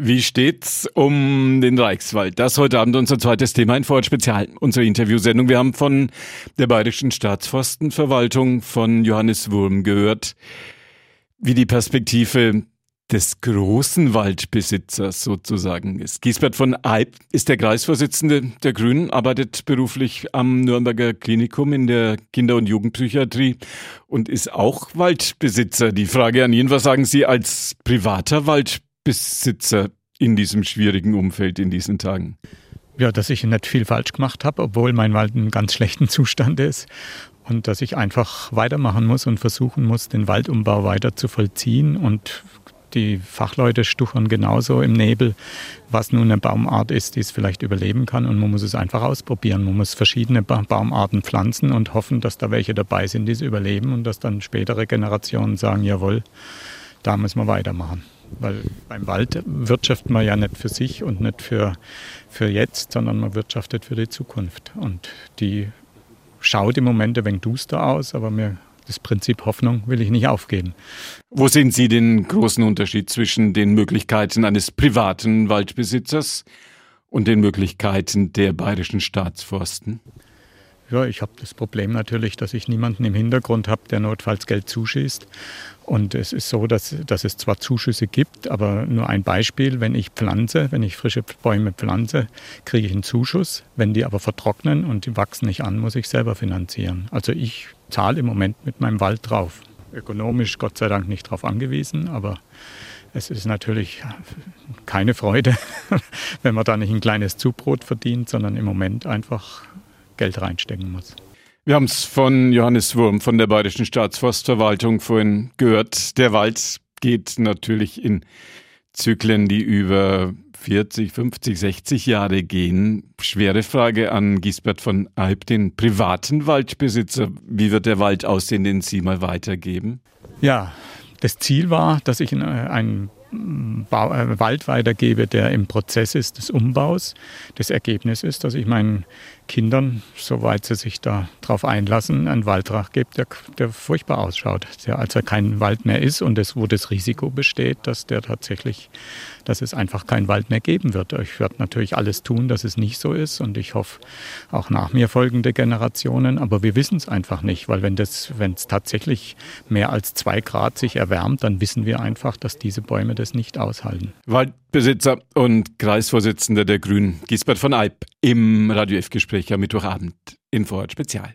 Wie steht's um den Reichswald? Das heute Abend unser zweites Thema in Vorort Spezial, unsere Interviewsendung. Wir haben von der Bayerischen Staatsforstenverwaltung von Johannes Wurm gehört, wie die Perspektive des großen Waldbesitzers sozusagen ist. Giesbert von Eyb ist der Kreisvorsitzende der Grünen, arbeitet beruflich am Nürnberger Klinikum in der Kinder- und Jugendpsychiatrie und ist auch Waldbesitzer. Die Frage an ihn, was sagen Sie als privater Waldbesitzer? Besitzer in diesem schwierigen Umfeld in diesen Tagen? Ja, dass ich nicht viel falsch gemacht habe, obwohl mein Wald in ganz schlechten Zustand ist. Und dass ich einfach weitermachen muss und versuchen muss, den Waldumbau weiter zu vollziehen. Und die Fachleute stuchern genauso im Nebel, was nun eine Baumart ist, die es vielleicht überleben kann. Und man muss es einfach ausprobieren. Man muss verschiedene Baumarten pflanzen und hoffen, dass da welche dabei sind, die es überleben und dass dann spätere Generationen sagen, jawohl, da müssen wir weitermachen. Weil beim Wald wirtschaftet man ja nicht für sich und nicht für, für jetzt, sondern man wirtschaftet für die Zukunft. Und die schaut im Moment ein wenig duster aus, aber mir das Prinzip Hoffnung will ich nicht aufgeben. Wo sehen Sie den großen Unterschied zwischen den Möglichkeiten eines privaten Waldbesitzers und den Möglichkeiten der bayerischen Staatsforsten? Ja, ich habe das Problem natürlich, dass ich niemanden im Hintergrund habe, der notfalls Geld zuschießt. Und es ist so, dass, dass es zwar Zuschüsse gibt, aber nur ein Beispiel, wenn ich pflanze, wenn ich frische Bäume pflanze, kriege ich einen Zuschuss. Wenn die aber vertrocknen und die wachsen nicht an, muss ich selber finanzieren. Also ich zahle im Moment mit meinem Wald drauf. Ökonomisch Gott sei Dank nicht darauf angewiesen, aber es ist natürlich keine Freude, wenn man da nicht ein kleines Zubrot verdient, sondern im Moment einfach Geld reinstecken muss. Wir haben es von Johannes Wurm von der Bayerischen Staatsforstverwaltung vorhin gehört. Der Wald geht natürlich in Zyklen, die über 40, 50, 60 Jahre gehen. Schwere Frage an Gisbert von Alp, den privaten Waldbesitzer. Wie wird der Wald aussehen, den Sie mal weitergeben? Ja, das Ziel war, dass ich einen Bau, äh, Wald weitergebe, der im Prozess ist des Umbaus. Das Ergebnis ist, dass ich meinen Kindern, soweit sie sich darauf einlassen, einen Waldrach gibt, der, der furchtbar ausschaut, der also kein Wald mehr ist und das, wo das Risiko besteht, dass der tatsächlich, dass es einfach keinen Wald mehr geben wird. Ich werde natürlich alles tun, dass es nicht so ist und ich hoffe auch nach mir folgende Generationen, aber wir wissen es einfach nicht, weil wenn es tatsächlich mehr als zwei Grad sich erwärmt, dann wissen wir einfach, dass diese Bäume das nicht aushalten. Waldbesitzer und Kreisvorsitzender der Grünen, Gisbert von Eyb, im Radio F-Gespräch am Mittwochabend in Vorort Spezial.